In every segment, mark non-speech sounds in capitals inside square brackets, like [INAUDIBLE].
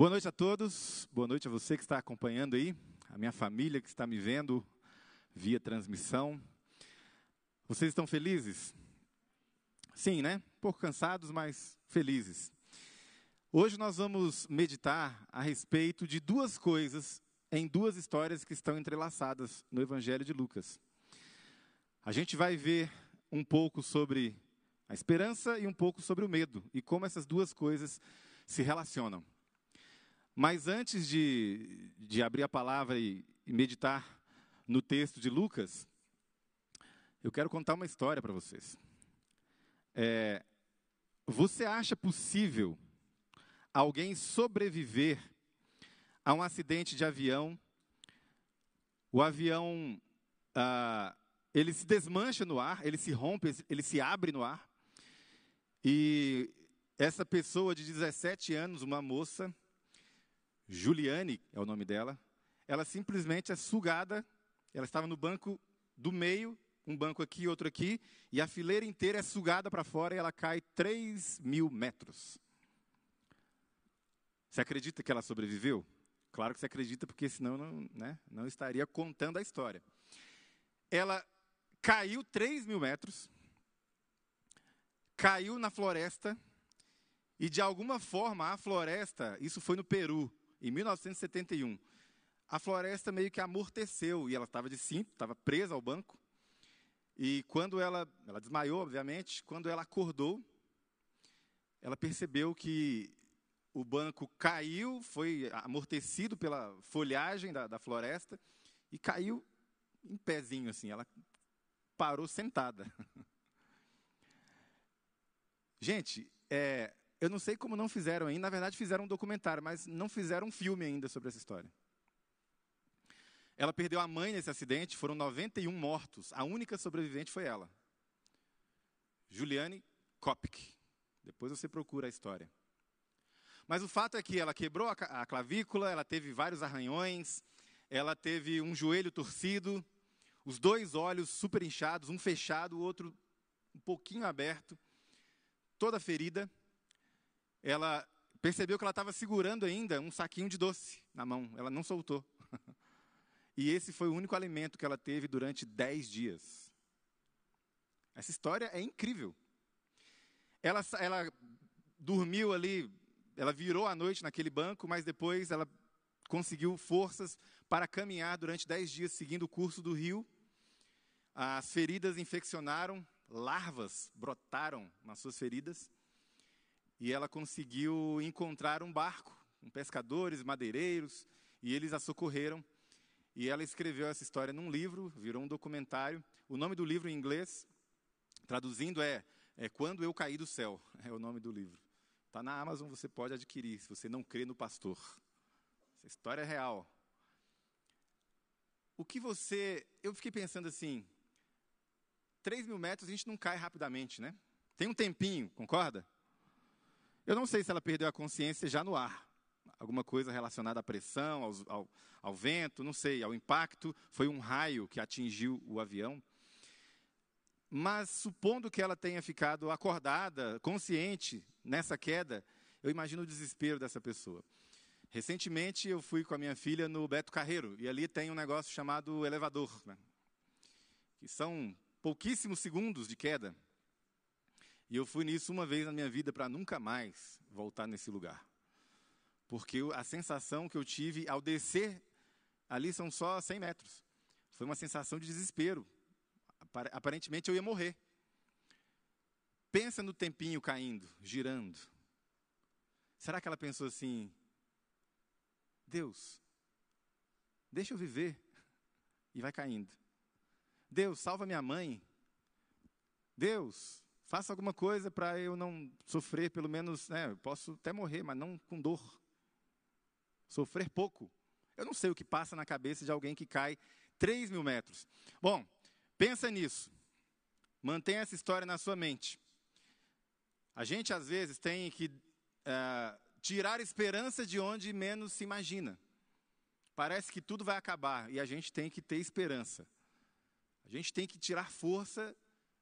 Boa noite a todos, boa noite a você que está acompanhando aí, a minha família que está me vendo via transmissão. Vocês estão felizes? Sim, né? Um pouco cansados, mas felizes. Hoje nós vamos meditar a respeito de duas coisas em duas histórias que estão entrelaçadas no Evangelho de Lucas. A gente vai ver um pouco sobre a esperança e um pouco sobre o medo e como essas duas coisas se relacionam. Mas antes de, de abrir a palavra e, e meditar no texto de Lucas, eu quero contar uma história para vocês. É, você acha possível alguém sobreviver a um acidente de avião? O avião ah, ele se desmancha no ar, ele se rompe, ele se abre no ar. E essa pessoa de 17 anos, uma moça, Juliane é o nome dela, ela simplesmente é sugada, ela estava no banco do meio, um banco aqui, outro aqui, e a fileira inteira é sugada para fora e ela cai 3 mil metros. Você acredita que ela sobreviveu? Claro que você acredita, porque senão não, né, não estaria contando a história. Ela caiu 3 mil metros, caiu na floresta, e de alguma forma a floresta, isso foi no Peru, em 1971, a floresta meio que amorteceu e ela estava de cinto, estava presa ao banco. E quando ela, ela desmaiou, obviamente, quando ela acordou, ela percebeu que o banco caiu, foi amortecido pela folhagem da, da floresta e caiu em pezinho assim. Ela parou sentada. [LAUGHS] Gente, é, eu não sei como não fizeram ainda, na verdade fizeram um documentário, mas não fizeram um filme ainda sobre essa história. Ela perdeu a mãe nesse acidente, foram 91 mortos. A única sobrevivente foi ela. Juliane Kopk. Depois você procura a história. Mas o fato é que ela quebrou a clavícula, ela teve vários arranhões, ela teve um joelho torcido, os dois olhos super inchados, um fechado, o outro um pouquinho aberto, toda ferida ela percebeu que ela estava segurando ainda um saquinho de doce na mão, ela não soltou. [LAUGHS] e esse foi o único alimento que ela teve durante dez dias. Essa história é incrível. Ela, ela dormiu ali, ela virou a noite naquele banco, mas depois ela conseguiu forças para caminhar durante dez dias seguindo o curso do rio. As feridas infeccionaram, larvas brotaram nas suas feridas e ela conseguiu encontrar um barco com pescadores, madeireiros, e eles a socorreram. E ela escreveu essa história num livro, virou um documentário. O nome do livro em inglês, traduzindo, é, é Quando Eu Caí do Céu, [LAUGHS] é o nome do livro. Está na Amazon, você pode adquirir, se você não crê no pastor. Essa história é real. O que você. Eu fiquei pensando assim: 3 mil metros a gente não cai rapidamente, né? Tem um tempinho, concorda? Eu não sei se ela perdeu a consciência já no ar. Alguma coisa relacionada à pressão, ao, ao, ao vento, não sei, ao impacto. Foi um raio que atingiu o avião. Mas supondo que ela tenha ficado acordada, consciente nessa queda, eu imagino o desespero dessa pessoa. Recentemente eu fui com a minha filha no Beto Carreiro e ali tem um negócio chamado elevador, né? que são pouquíssimos segundos de queda. E eu fui nisso uma vez na minha vida para nunca mais voltar nesse lugar. Porque a sensação que eu tive ao descer, ali são só 100 metros. Foi uma sensação de desespero. Aparentemente eu ia morrer. Pensa no tempinho caindo, girando. Será que ela pensou assim: Deus, deixa eu viver? E vai caindo. Deus, salva minha mãe. Deus, Faça alguma coisa para eu não sofrer, pelo menos, né, posso até morrer, mas não com dor. Sofrer pouco. Eu não sei o que passa na cabeça de alguém que cai 3 mil metros. Bom, pensa nisso. Mantenha essa história na sua mente. A gente, às vezes, tem que uh, tirar esperança de onde menos se imagina. Parece que tudo vai acabar e a gente tem que ter esperança. A gente tem que tirar força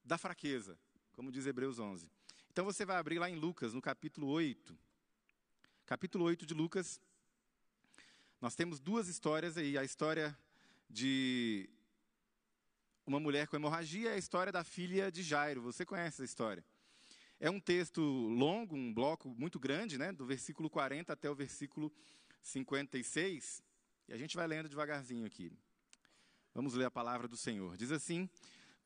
da fraqueza como diz Hebreus 11. Então você vai abrir lá em Lucas, no capítulo 8. Capítulo 8 de Lucas. Nós temos duas histórias aí. A história de uma mulher com hemorragia é a história da filha de Jairo. Você conhece essa história? É um texto longo, um bloco muito grande, né? do versículo 40 até o versículo 56. E a gente vai lendo devagarzinho aqui. Vamos ler a palavra do Senhor. Diz assim: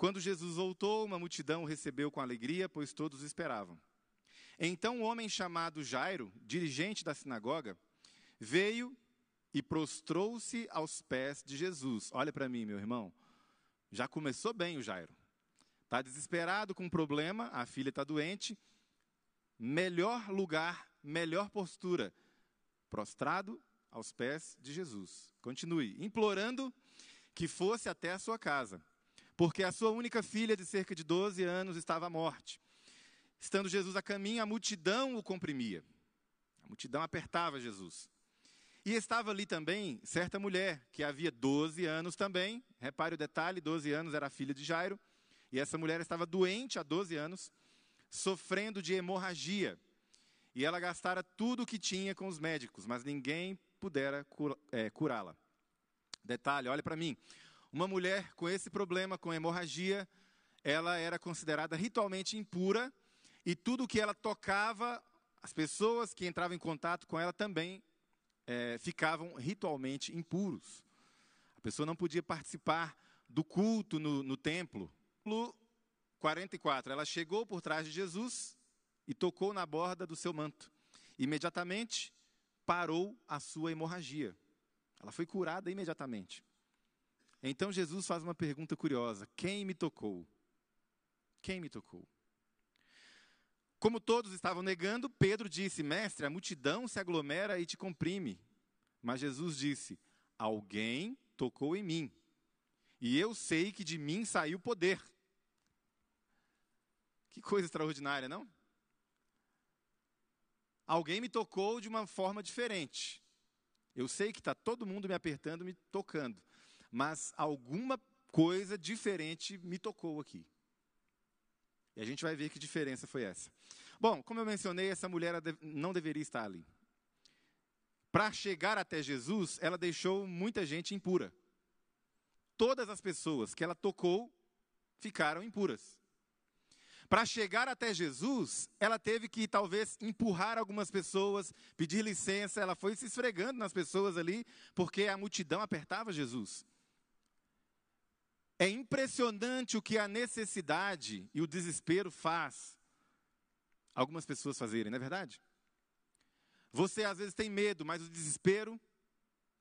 Quando Jesus voltou, uma multidão o recebeu com alegria, pois todos esperavam. Então um homem chamado Jairo, dirigente da sinagoga, veio e prostrou-se aos pés de Jesus. Olha para mim, meu irmão. Já começou bem o Jairo. Está desesperado com um problema, a filha está doente. Melhor lugar, melhor postura. Prostrado aos pés de Jesus. Continue, implorando que fosse até a sua casa, porque a sua única filha de cerca de 12 anos estava à morte. Estando Jesus a caminho, a multidão o comprimia. A multidão apertava Jesus. E estava ali também certa mulher, que havia 12 anos também, repare o detalhe: 12 anos era a filha de Jairo, e essa mulher estava doente há 12 anos, sofrendo de hemorragia. E ela gastara tudo o que tinha com os médicos, mas ninguém pudera é, curá-la. Detalhe, olha para mim. Uma mulher com esse problema, com hemorragia, ela era considerada ritualmente impura e tudo que ela tocava, as pessoas que entravam em contato com ela também é, ficavam ritualmente impuros. A pessoa não podia participar do culto no, no templo. 44. Ela chegou por trás de Jesus e tocou na borda do seu manto. Imediatamente parou a sua hemorragia. Ela foi curada imediatamente. Então Jesus faz uma pergunta curiosa: Quem me tocou? Quem me tocou? Como todos estavam negando, Pedro disse: Mestre, a multidão se aglomera e te comprime. Mas Jesus disse: Alguém tocou em mim, e eu sei que de mim saiu poder. Que coisa extraordinária, não? Alguém me tocou de uma forma diferente. Eu sei que está todo mundo me apertando, me tocando, mas alguma coisa diferente me tocou aqui. E a gente vai ver que diferença foi essa. Bom, como eu mencionei, essa mulher não deveria estar ali. Para chegar até Jesus, ela deixou muita gente impura. Todas as pessoas que ela tocou ficaram impuras. Para chegar até Jesus, ela teve que talvez empurrar algumas pessoas, pedir licença, ela foi se esfregando nas pessoas ali, porque a multidão apertava Jesus. É impressionante o que a necessidade e o desespero faz algumas pessoas fazerem, não é verdade? Você às vezes tem medo, mas o desespero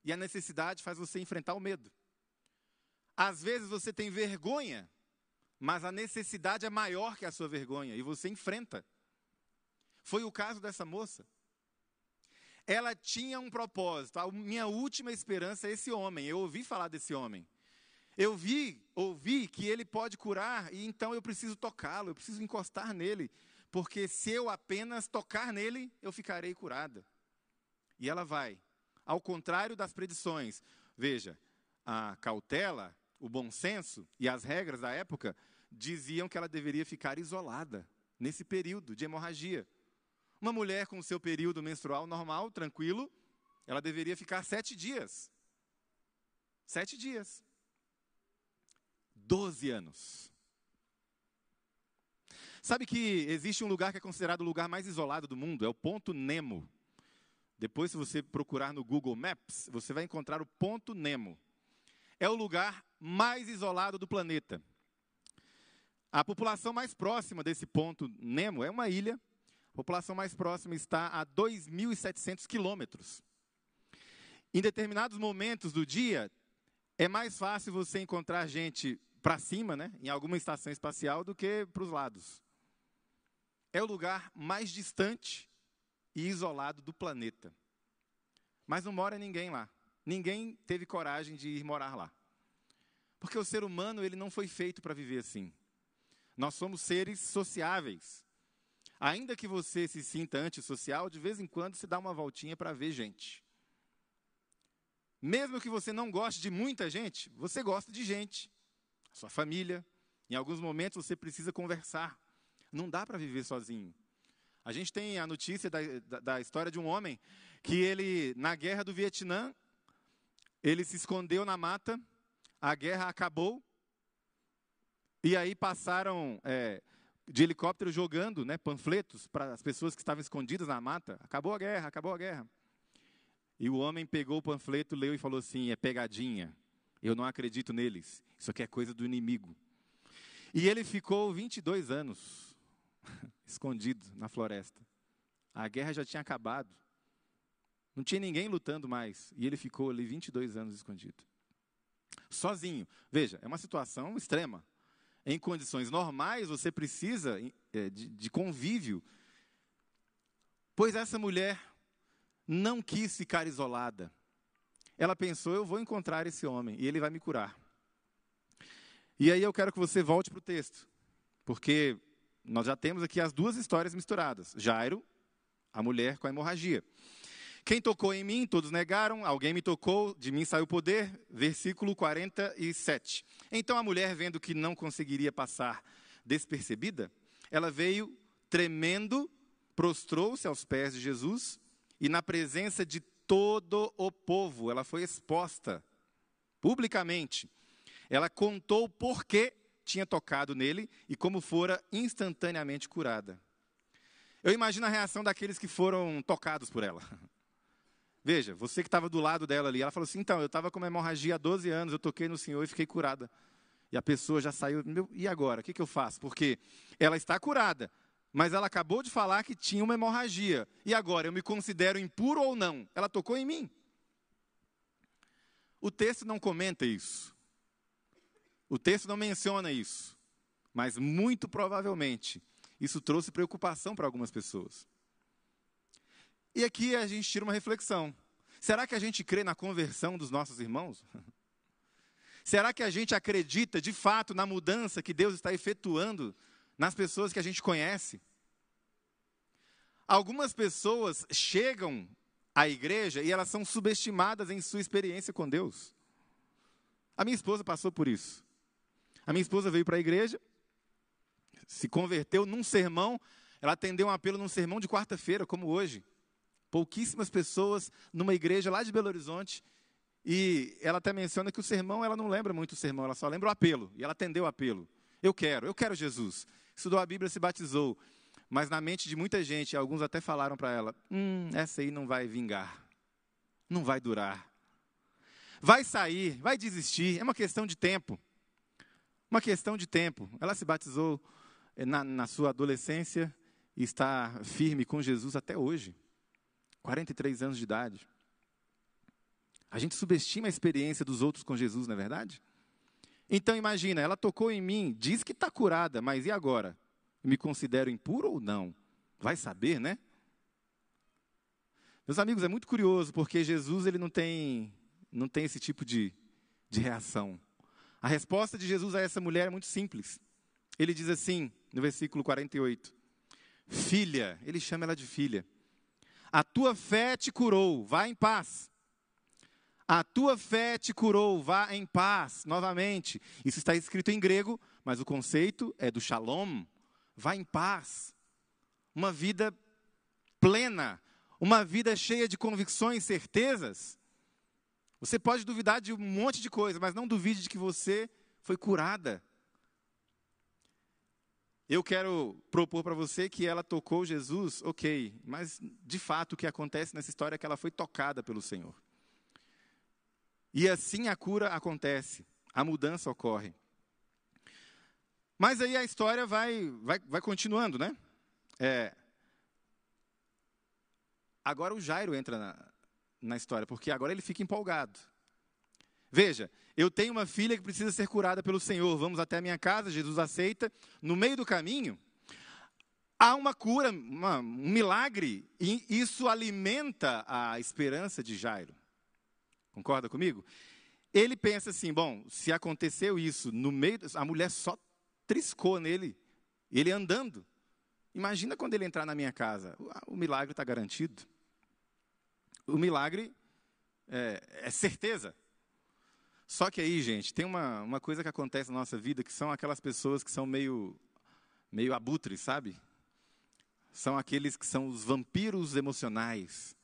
e a necessidade faz você enfrentar o medo. Às vezes você tem vergonha, mas a necessidade é maior que a sua vergonha e você enfrenta. Foi o caso dessa moça. Ela tinha um propósito. A minha última esperança é esse homem. Eu ouvi falar desse homem. Eu vi, ouvi que ele pode curar e então eu preciso tocá-lo, eu preciso encostar nele, porque se eu apenas tocar nele, eu ficarei curada. E ela vai. Ao contrário das predições. Veja, a cautela, o bom senso e as regras da época diziam que ela deveria ficar isolada nesse período de hemorragia. Uma mulher com seu período menstrual normal, tranquilo, ela deveria ficar sete dias. Sete dias. Doze anos. Sabe que existe um lugar que é considerado o lugar mais isolado do mundo? É o Ponto Nemo. Depois, se você procurar no Google Maps, você vai encontrar o Ponto Nemo. É o lugar mais isolado do planeta. A população mais próxima desse ponto Nemo é uma ilha. A população mais próxima está a 2.700 quilômetros. Em determinados momentos do dia, é mais fácil você encontrar gente para cima, né, em alguma estação espacial, do que para os lados. É o lugar mais distante e isolado do planeta. Mas não mora ninguém lá. Ninguém teve coragem de ir morar lá. Porque o ser humano ele não foi feito para viver assim. Nós somos seres sociáveis. Ainda que você se sinta antissocial, de vez em quando se dá uma voltinha para ver gente. Mesmo que você não goste de muita gente, você gosta de gente. Sua família. Em alguns momentos você precisa conversar. Não dá para viver sozinho. A gente tem a notícia da, da, da, história de um homem que ele, na guerra do Vietnã, ele se escondeu na mata, a guerra acabou, e aí passaram é, de helicóptero jogando né, panfletos para as pessoas que estavam escondidas na mata. Acabou a guerra, acabou a guerra. E o homem pegou o panfleto, leu e falou assim: é pegadinha. Eu não acredito neles. Isso aqui é coisa do inimigo. E ele ficou 22 anos [LAUGHS] escondido na floresta. A guerra já tinha acabado. Não tinha ninguém lutando mais. E ele ficou ali 22 anos escondido. Sozinho. Veja, é uma situação extrema. Em condições normais, você precisa é, de, de convívio. Pois essa mulher não quis ficar isolada. Ela pensou: eu vou encontrar esse homem e ele vai me curar. E aí eu quero que você volte para o texto, porque nós já temos aqui as duas histórias misturadas: Jairo, a mulher com a hemorragia. Quem tocou em mim, todos negaram, alguém me tocou, de mim saiu poder. Versículo 47. Então a mulher, vendo que não conseguiria passar despercebida, ela veio tremendo, prostrou-se aos pés de Jesus e, na presença de todo o povo, ela foi exposta publicamente. Ela contou por que tinha tocado nele e como fora instantaneamente curada. Eu imagino a reação daqueles que foram tocados por ela. [LAUGHS] Veja, você que estava do lado dela ali, ela falou assim: então, eu estava com uma hemorragia há 12 anos, eu toquei no Senhor e fiquei curada. E a pessoa já saiu, e agora? O que, que eu faço? Porque ela está curada, mas ela acabou de falar que tinha uma hemorragia. E agora, eu me considero impuro ou não? Ela tocou em mim. O texto não comenta isso. O texto não menciona isso. Mas muito provavelmente isso trouxe preocupação para algumas pessoas. E aqui a gente tira uma reflexão. Será que a gente crê na conversão dos nossos irmãos? [LAUGHS] Será que a gente acredita de fato na mudança que Deus está efetuando nas pessoas que a gente conhece? Algumas pessoas chegam à igreja e elas são subestimadas em sua experiência com Deus. A minha esposa passou por isso. A minha esposa veio para a igreja, se converteu num sermão, ela atendeu um apelo num sermão de quarta-feira, como hoje pouquíssimas pessoas numa igreja lá de Belo Horizonte. E ela até menciona que o sermão, ela não lembra muito o sermão, ela só lembra o apelo. E ela atendeu o apelo. Eu quero, eu quero Jesus. Estudou a Bíblia, se batizou. Mas na mente de muita gente, alguns até falaram para ela: hum, essa aí não vai vingar. Não vai durar. Vai sair, vai desistir. É uma questão de tempo. Uma questão de tempo. Ela se batizou eh, na, na sua adolescência e está firme com Jesus até hoje. 43 anos de idade. A gente subestima a experiência dos outros com Jesus, não é verdade? Então imagina, ela tocou em mim, diz que está curada, mas e agora? Me considero impuro ou não? Vai saber, né? Meus amigos, é muito curioso, porque Jesus ele não tem, não tem esse tipo de, de reação. A resposta de Jesus a essa mulher é muito simples. Ele diz assim, no versículo 48, Filha, ele chama ela de filha. A tua fé te curou, vá em paz. A tua fé te curou, vá em paz. Novamente, isso está escrito em grego, mas o conceito é do shalom. Vá em paz. Uma vida plena, uma vida cheia de convicções, certezas. Você pode duvidar de um monte de coisa, mas não duvide de que você foi curada. Eu quero propor para você que ela tocou Jesus, ok, mas de fato o que acontece nessa história é que ela foi tocada pelo Senhor. E assim a cura acontece, a mudança ocorre. Mas aí a história vai, vai, vai continuando, né? É, agora o Jairo entra na, na história, porque agora ele fica empolgado. Veja, eu tenho uma filha que precisa ser curada pelo Senhor. Vamos até a minha casa, Jesus aceita. No meio do caminho, há uma cura, uma, um milagre, e isso alimenta a esperança de Jairo. Concorda comigo? Ele pensa assim: bom, se aconteceu isso no meio, a mulher só triscou nele, ele andando. Imagina quando ele entrar na minha casa, o milagre está garantido. O milagre é, é certeza. Só que aí, gente, tem uma, uma coisa que acontece na nossa vida que são aquelas pessoas que são meio, meio abutres, sabe? São aqueles que são os vampiros emocionais,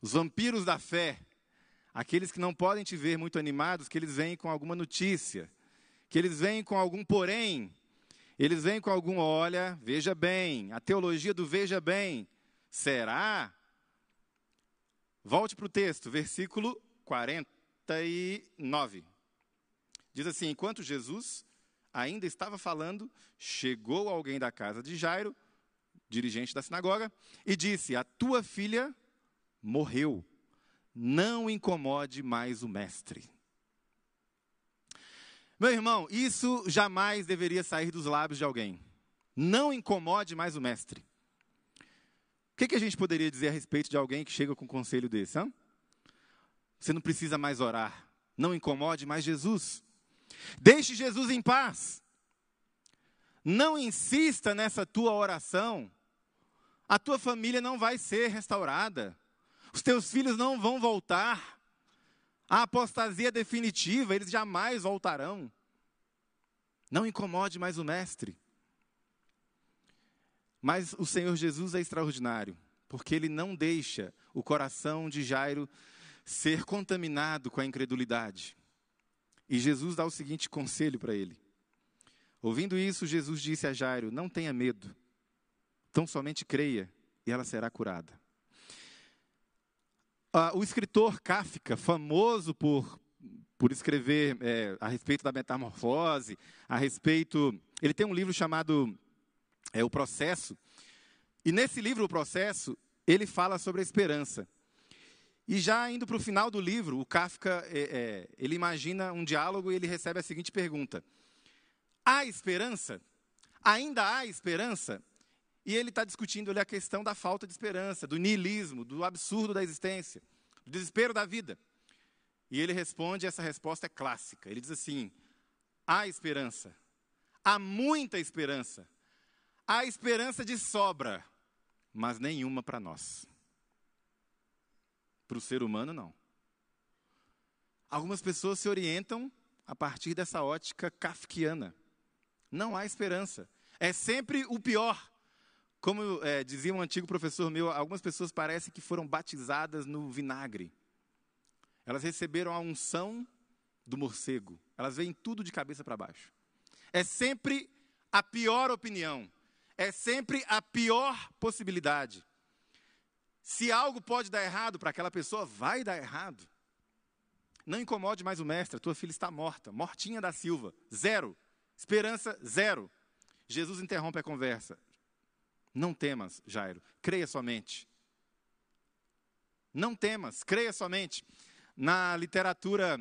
os vampiros da fé, Aqueles que não podem te ver muito animados, que eles vêm com alguma notícia, que eles vêm com algum porém, eles vêm com algum, olha, veja bem, a teologia do veja bem. Será? Volte para o texto, versículo 49. Diz assim: Enquanto Jesus ainda estava falando, chegou alguém da casa de Jairo, dirigente da sinagoga, e disse: A tua filha morreu. Não incomode mais o mestre. Meu irmão, isso jamais deveria sair dos lábios de alguém. Não incomode mais o mestre. O que, que, a gente poderia dizer a respeito de alguém que chega com um conselho desse? Hein? Você não precisa mais orar. Não incomode mais Jesus. Deixe Jesus em paz. Não insista nessa tua oração. A tua família não vai ser restaurada. Os teus filhos não vão voltar. A apostasia definitiva, eles jamais voltarão. Não incomode mais o Mestre. Mas o Senhor Jesus é extraordinário, porque ele não deixa o coração de Jairo ser contaminado com a incredulidade. E Jesus dá o seguinte conselho para ele. Ouvindo isso, Jesus disse a Jairo: Não tenha medo, tão somente creia e ela será curada. Uh, o escritor Kafka, famoso por, por escrever é, a respeito da metamorfose, a respeito. Ele tem um livro chamado é, O Processo. E nesse livro, O Processo, ele fala sobre a esperança. E já indo para o final do livro, o Kafka é, é, ele imagina um diálogo e ele recebe a seguinte pergunta: Há esperança? Ainda há esperança? E ele está discutindo ali a questão da falta de esperança, do niilismo, do absurdo da existência, do desespero da vida. E ele responde, essa resposta é clássica. Ele diz assim: há esperança, há muita esperança, há esperança de sobra, mas nenhuma para nós. Para o ser humano, não. Algumas pessoas se orientam a partir dessa ótica kafkiana. Não há esperança. É sempre o pior. Como é, dizia um antigo professor meu, algumas pessoas parecem que foram batizadas no vinagre. Elas receberam a unção do morcego. Elas veem tudo de cabeça para baixo. É sempre a pior opinião. É sempre a pior possibilidade. Se algo pode dar errado para aquela pessoa, vai dar errado. Não incomode mais o mestre, a tua filha está morta, mortinha da Silva, zero. Esperança, zero. Jesus interrompe a conversa. Não temas, Jairo, creia somente. Não temas, creia somente. Na literatura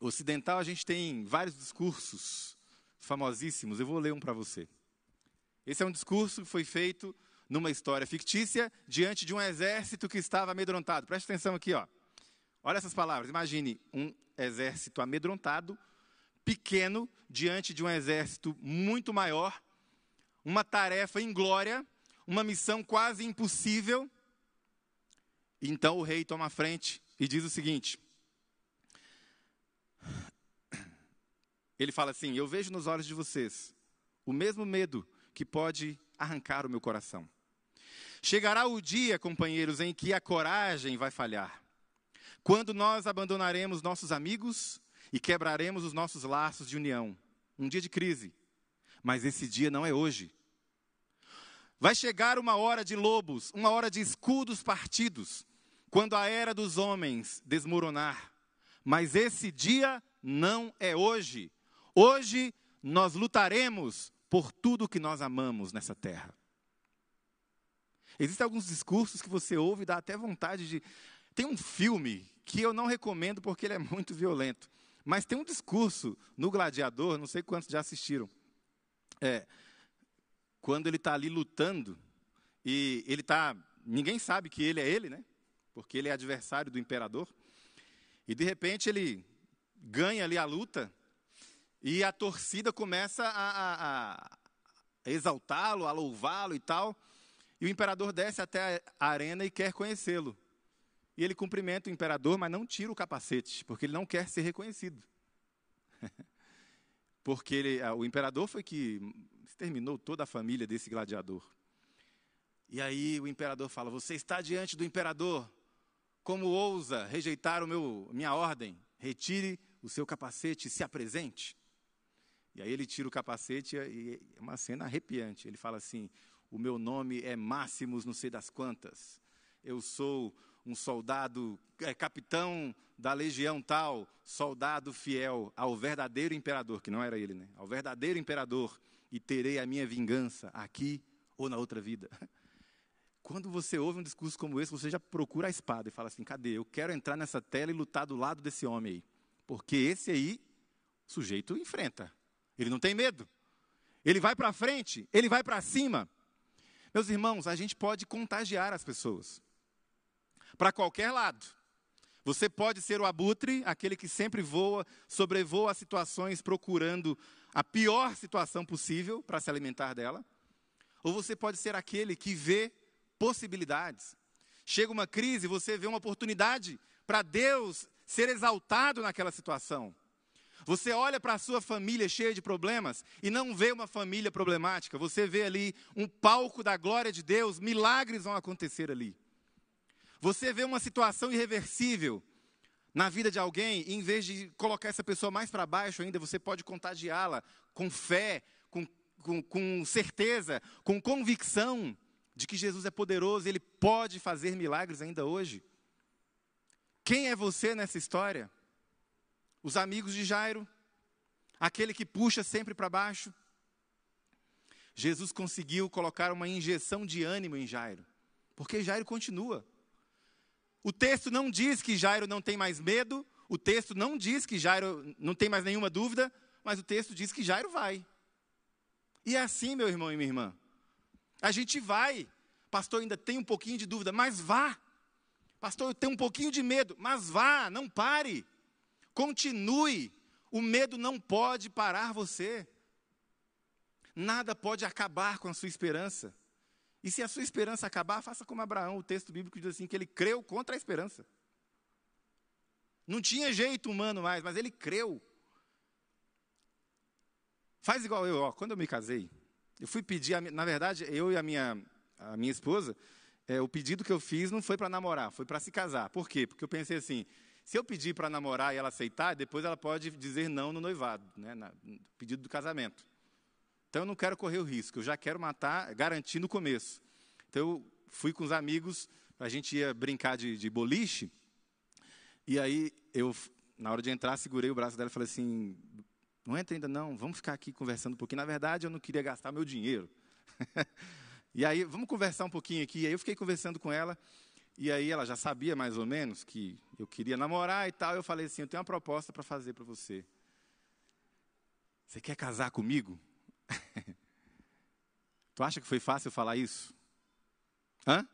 ocidental, a gente tem vários discursos famosíssimos. Eu vou ler um para você. Esse é um discurso que foi feito numa história fictícia diante de um exército que estava amedrontado. Preste atenção aqui, ó. Olha essas palavras. Imagine um exército amedrontado, pequeno, diante de um exército muito maior, uma tarefa inglória, uma missão quase impossível. Então o rei toma a frente e diz o seguinte: Ele fala assim: Eu vejo nos olhos de vocês o mesmo medo que pode arrancar o meu coração. Chegará o dia, companheiros, em que a coragem vai falhar. Quando nós abandonaremos nossos amigos e quebraremos os nossos laços de união. Um dia de crise. Mas esse dia não é hoje. Vai chegar uma hora de lobos, uma hora de escudos partidos, quando a era dos homens desmoronar. Mas esse dia não é hoje. Hoje nós lutaremos por tudo que nós amamos nessa terra. Existem alguns discursos que você ouve e dá até vontade de. Tem um filme que eu não recomendo porque ele é muito violento. Mas tem um discurso no Gladiador, não sei quantos já assistiram. É, quando ele está ali lutando e ele está, ninguém sabe que ele é ele, né? Porque ele é adversário do imperador. E de repente ele ganha ali a luta e a torcida começa a, a, a exaltá-lo, a louvá-lo e tal. E o imperador desce até a arena e quer conhecê-lo. E ele cumprimenta o imperador, mas não tira o capacete, porque ele não quer ser reconhecido. Porque ele, o imperador foi que exterminou toda a família desse gladiador. E aí o imperador fala: Você está diante do imperador. Como ousa rejeitar o meu, minha ordem? Retire o seu capacete e se apresente. E aí ele tira o capacete e é uma cena arrepiante. Ele fala assim: O meu nome é Máximos, não sei das quantas. Eu sou um soldado, é, capitão da legião tal, soldado fiel ao verdadeiro imperador, que não era ele, né? Ao verdadeiro imperador, e terei a minha vingança aqui ou na outra vida. [LAUGHS] Quando você ouve um discurso como esse, você já procura a espada e fala assim: cadê? Eu quero entrar nessa tela e lutar do lado desse homem aí. Porque esse aí, o sujeito enfrenta. Ele não tem medo. Ele vai para frente, ele vai para cima. Meus irmãos, a gente pode contagiar as pessoas. Para qualquer lado. Você pode ser o abutre, aquele que sempre voa, sobrevoa situações procurando a pior situação possível para se alimentar dela. Ou você pode ser aquele que vê possibilidades. Chega uma crise, você vê uma oportunidade para Deus ser exaltado naquela situação. Você olha para a sua família cheia de problemas e não vê uma família problemática, você vê ali um palco da glória de Deus, milagres vão acontecer ali. Você vê uma situação irreversível na vida de alguém, e em vez de colocar essa pessoa mais para baixo ainda, você pode contagiá-la com fé, com, com, com certeza, com convicção de que Jesus é poderoso, ele pode fazer milagres ainda hoje. Quem é você nessa história? Os amigos de Jairo, aquele que puxa sempre para baixo. Jesus conseguiu colocar uma injeção de ânimo em Jairo, porque Jairo continua. O texto não diz que Jairo não tem mais medo, o texto não diz que Jairo não tem mais nenhuma dúvida, mas o texto diz que Jairo vai. E é assim, meu irmão e minha irmã. A gente vai. Pastor, ainda tem um pouquinho de dúvida, mas vá. Pastor, eu tenho um pouquinho de medo, mas vá, não pare. Continue. O medo não pode parar você. Nada pode acabar com a sua esperança. E se a sua esperança acabar, faça como Abraão. O texto bíblico diz assim: que ele creu contra a esperança. Não tinha jeito humano mais, mas ele creu. Faz igual eu, ó, quando eu me casei, eu fui pedir, a, na verdade, eu e a minha, a minha esposa, é, o pedido que eu fiz não foi para namorar, foi para se casar. Por quê? Porque eu pensei assim, se eu pedir para namorar e ela aceitar, depois ela pode dizer não no noivado, né, no pedido do casamento. Então eu não quero correr o risco, eu já quero matar, garantir no começo. Então eu fui com os amigos, a gente ia brincar de, de boliche, e aí eu, na hora de entrar, segurei o braço dela e falei assim: não entra ainda não, vamos ficar aqui conversando um pouquinho. Na verdade, eu não queria gastar meu dinheiro. [LAUGHS] e aí, vamos conversar um pouquinho aqui. E aí eu fiquei conversando com ela, e aí ela já sabia mais ou menos que eu queria namorar e tal. Eu falei assim: eu tenho uma proposta para fazer para você. Você quer casar comigo? Tu acha que foi fácil falar isso? Hã?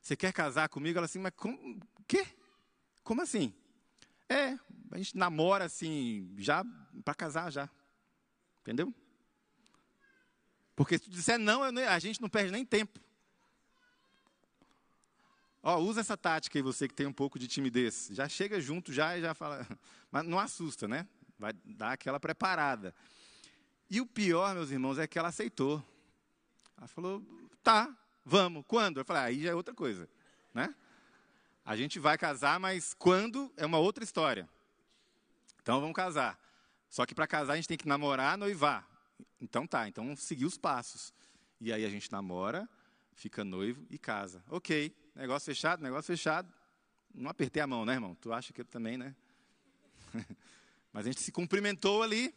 Você quer casar comigo? Ela assim, mas como? Quê? Como assim? É, a gente namora assim, já para casar já. Entendeu? Porque se tu disser não, a gente não perde nem tempo. Ó, usa essa tática aí, você que tem um pouco de timidez. Já chega junto já e já fala. [LAUGHS] Mas não assusta, né? Vai dar aquela preparada. E o pior, meus irmãos, é que ela aceitou. Ela falou, tá, vamos. Quando? Eu falei, ah, aí já é outra coisa, né? A gente vai casar, mas quando é uma outra história. Então vamos casar. Só que para casar a gente tem que namorar, noivar. Então tá, então seguir os passos. E aí a gente namora, fica noivo e casa. Ok, negócio fechado, negócio fechado. Não apertei a mão, né, irmão? Tu acha que eu também, né? [LAUGHS] Mas a gente se cumprimentou ali,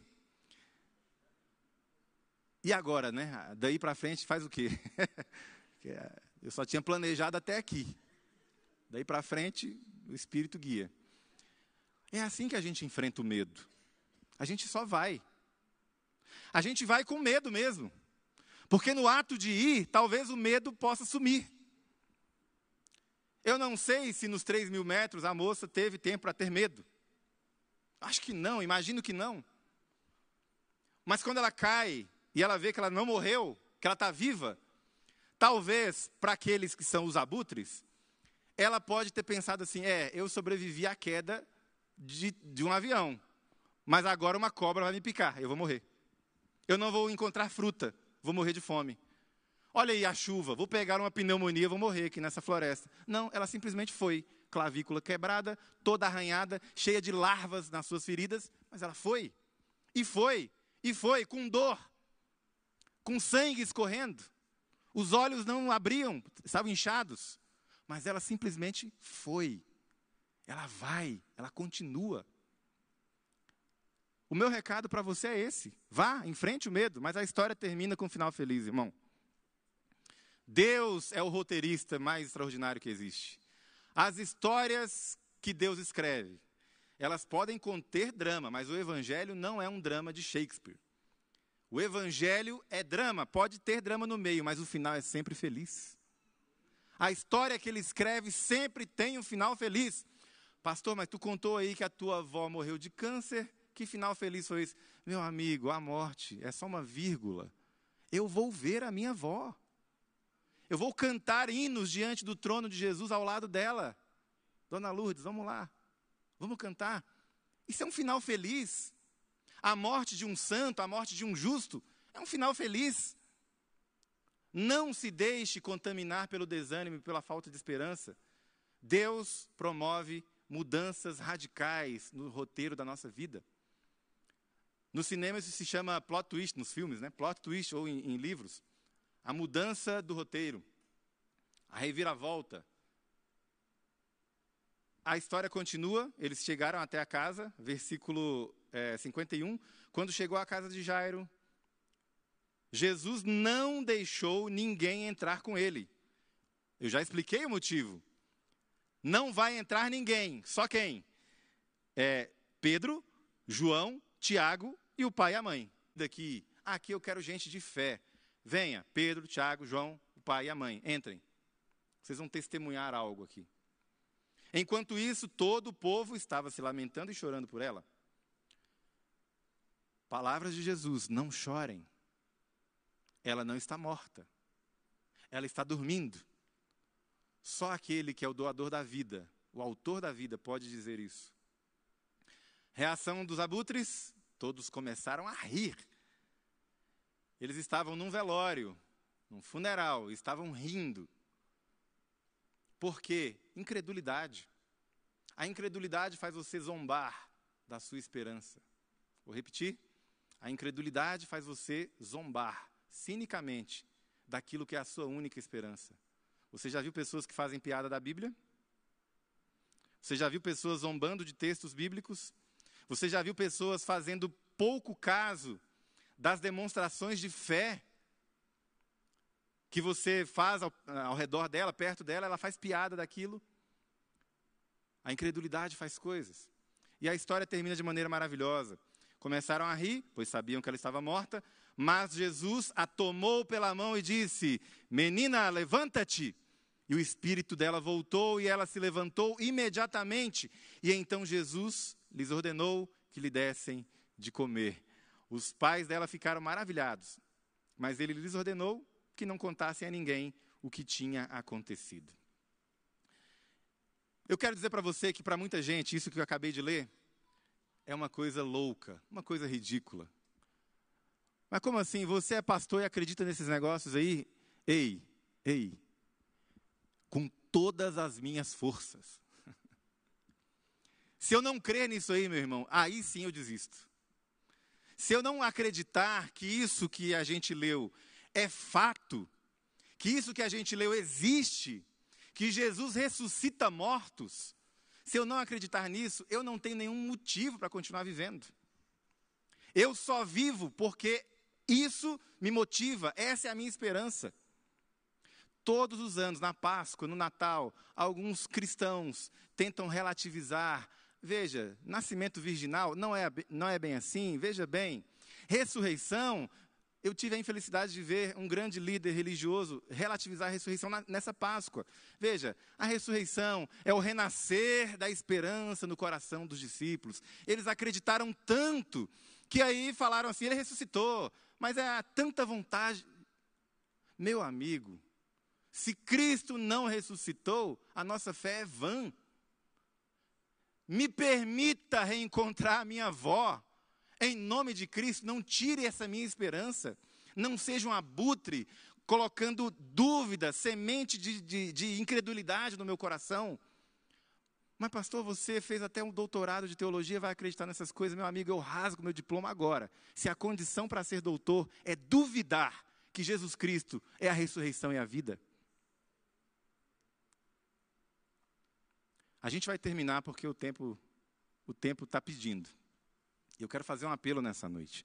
e agora, né? Daí para frente faz o quê? [LAUGHS] É, eu só tinha planejado até aqui. Daí para frente, o Espírito guia. É assim que a gente enfrenta o medo. A gente só vai. A gente vai com medo mesmo. Porque no ato de ir, talvez o medo possa sumir. Eu não sei se nos 3 mil metros a moça teve tempo para ter medo. Acho que não, imagino que não. Mas quando ela cai e ela vê que ela não morreu, que ela está viva, talvez para aqueles que são os abutres, ela pode ter pensado assim: é, eu sobrevivi à queda de, de um avião, mas agora uma cobra vai me picar, eu vou morrer. Eu não vou encontrar fruta, vou morrer de fome. Olha aí a chuva, vou pegar uma pneumonia, vou morrer aqui nessa floresta. Não, ela simplesmente foi. Clavícula quebrada, toda arranhada, cheia de larvas nas suas feridas, mas ela foi. E foi, e foi, com dor, com sangue escorrendo. Os olhos não abriam, estavam inchados. Mas ela simplesmente foi. Ela vai, ela continua. O meu recado para você é esse: vá, enfrente o medo, mas a história termina com um final feliz, irmão. Deus é o roteirista mais extraordinário que existe. As histórias que Deus escreve, elas podem conter drama, mas o Evangelho não é um drama de Shakespeare. O Evangelho é drama, pode ter drama no meio, mas o final é sempre feliz. A história que ele escreve sempre tem um final feliz. Pastor, mas tu contou aí que a tua avó morreu de câncer que final feliz foi esse? Meu amigo, a morte é só uma vírgula. Eu vou ver a minha avó. Eu vou cantar hinos diante do trono de Jesus ao lado dela. Dona Lourdes, vamos lá. Vamos cantar. Isso é um final feliz. A morte de um santo, a morte de um justo, é um final feliz. Não se deixe contaminar pelo desânimo e pela falta de esperança. Deus promove mudanças radicais no roteiro da nossa vida. No cinema isso se chama plot twist, nos filmes, né? Plot twist ou em, em livros. A mudança do roteiro, a reviravolta. A história continua, eles chegaram até a casa, versículo é, 51. Quando chegou à casa de Jairo, Jesus não deixou ninguém entrar com ele. Eu já expliquei o motivo. Não vai entrar ninguém, só quem? É Pedro, João, Tiago e o pai e a mãe. Daqui, aqui eu quero gente de fé. Venha, Pedro, Tiago, João, o pai e a mãe, entrem. Vocês vão testemunhar algo aqui. Enquanto isso, todo o povo estava se lamentando e chorando por ela. Palavras de Jesus: não chorem. Ela não está morta. Ela está dormindo. Só aquele que é o doador da vida, o autor da vida, pode dizer isso. Reação dos abutres: Todos começaram a rir. Eles estavam num velório, num funeral, estavam rindo. Por quê? Incredulidade. A incredulidade faz você zombar da sua esperança. Vou repetir. A incredulidade faz você zombar cinicamente daquilo que é a sua única esperança. Você já viu pessoas que fazem piada da Bíblia? Você já viu pessoas zombando de textos bíblicos? Você já viu pessoas fazendo pouco caso das demonstrações de fé que você faz ao, ao, redor dela, perto dela, ela faz piada daquilo. A incredulidade faz coisas. E a história termina de maneira maravilhosa. Começaram a rir, pois sabiam que ela estava morta, mas Jesus a tomou pela mão e disse: Menina, levanta-te. E o espírito dela voltou e ela se levantou imediatamente. E então Jesus lhes ordenou que lhe dessem de comer. Os pais dela ficaram maravilhados, mas ele lhes ordenou que não contassem a ninguém o que tinha acontecido. Eu quero dizer para você que, para muita gente, isso que eu acabei de ler é uma coisa louca, uma coisa ridícula. Mas como assim? Você é pastor e acredita nesses negócios aí? Ei, ei, com todas as minhas forças. [LAUGHS] Se eu não crer nisso aí, meu irmão, aí sim eu desisto. Se eu não acreditar que isso que a gente leu é fato, que isso que a gente leu existe, que Jesus ressuscita mortos, se eu não acreditar nisso, eu não tenho nenhum motivo para continuar vivendo. Eu só vivo porque isso me motiva, essa é a minha esperança. Todos os anos, na Páscoa, no Natal, alguns cristãos tentam relativizar Veja, nascimento virginal não é, não é bem assim, veja bem. Ressurreição, eu tive a infelicidade de ver um grande líder religioso relativizar a ressurreição na, nessa Páscoa. Veja, a ressurreição é o renascer da esperança no coração dos discípulos. Eles acreditaram tanto que aí falaram assim: ele ressuscitou, mas é tanta vontade. Meu amigo, se Cristo não ressuscitou, a nossa fé é vã me permita reencontrar a minha avó. Em nome de Cristo, não tire essa minha esperança. Não seja um abutre colocando dúvida, semente de, de, de incredulidade no meu coração. Mas, pastor, você fez até um doutorado de teologia, vai acreditar nessas coisas? Meu amigo, eu rasgo meu diploma agora. Se a condição para ser doutor é duvidar que Jesus Cristo é a ressurreição e a vida. A gente vai terminar porque o tempo o tempo está pedindo. Eu quero fazer um apelo nessa noite.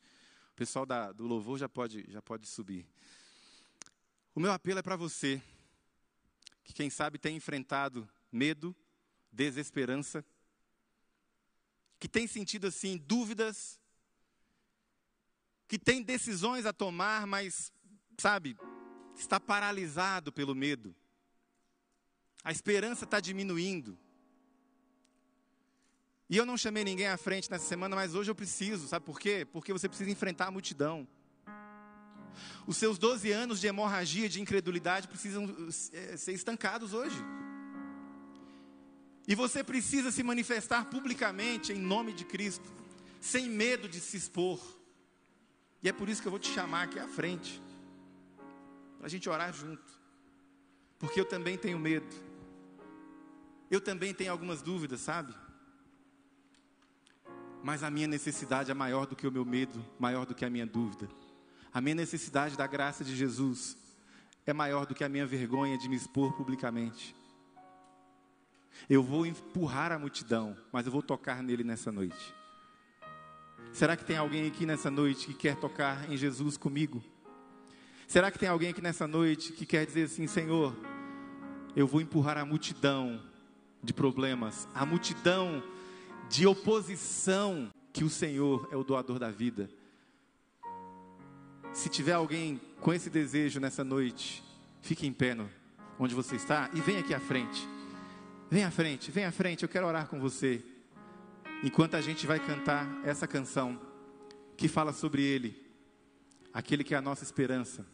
O pessoal da, do louvor já pode, já pode subir. O meu apelo é para você, que quem sabe tem enfrentado medo, desesperança, que tem sentido assim dúvidas, que tem decisões a tomar, mas, sabe, está paralisado pelo medo. A esperança está diminuindo. E eu não chamei ninguém à frente nessa semana, mas hoje eu preciso, sabe por quê? Porque você precisa enfrentar a multidão. Os seus 12 anos de hemorragia, de incredulidade, precisam eh, ser estancados hoje. E você precisa se manifestar publicamente em nome de Cristo, sem medo de se expor. E é por isso que eu vou te chamar aqui à frente, para a gente orar junto. Porque eu também tenho medo. Eu também tenho algumas dúvidas, sabe? Mas a minha necessidade é maior do que o meu medo, maior do que a minha dúvida. A minha necessidade da graça de Jesus é maior do que a minha vergonha de me expor publicamente. Eu vou empurrar a multidão, mas eu vou tocar nele nessa noite. Será que tem alguém aqui nessa noite que quer tocar em Jesus comigo? Será que tem alguém aqui nessa noite que quer dizer assim, Senhor, eu vou empurrar a multidão de problemas, a multidão de oposição, que o Senhor é o doador da vida? Se tiver alguém com esse desejo nessa noite, fique em pé no, onde você está e venha aqui à frente. Vem à frente, vem à frente, eu quero orar com você. Enquanto a gente vai cantar essa canção que fala sobre Ele, aquele que é a nossa esperança.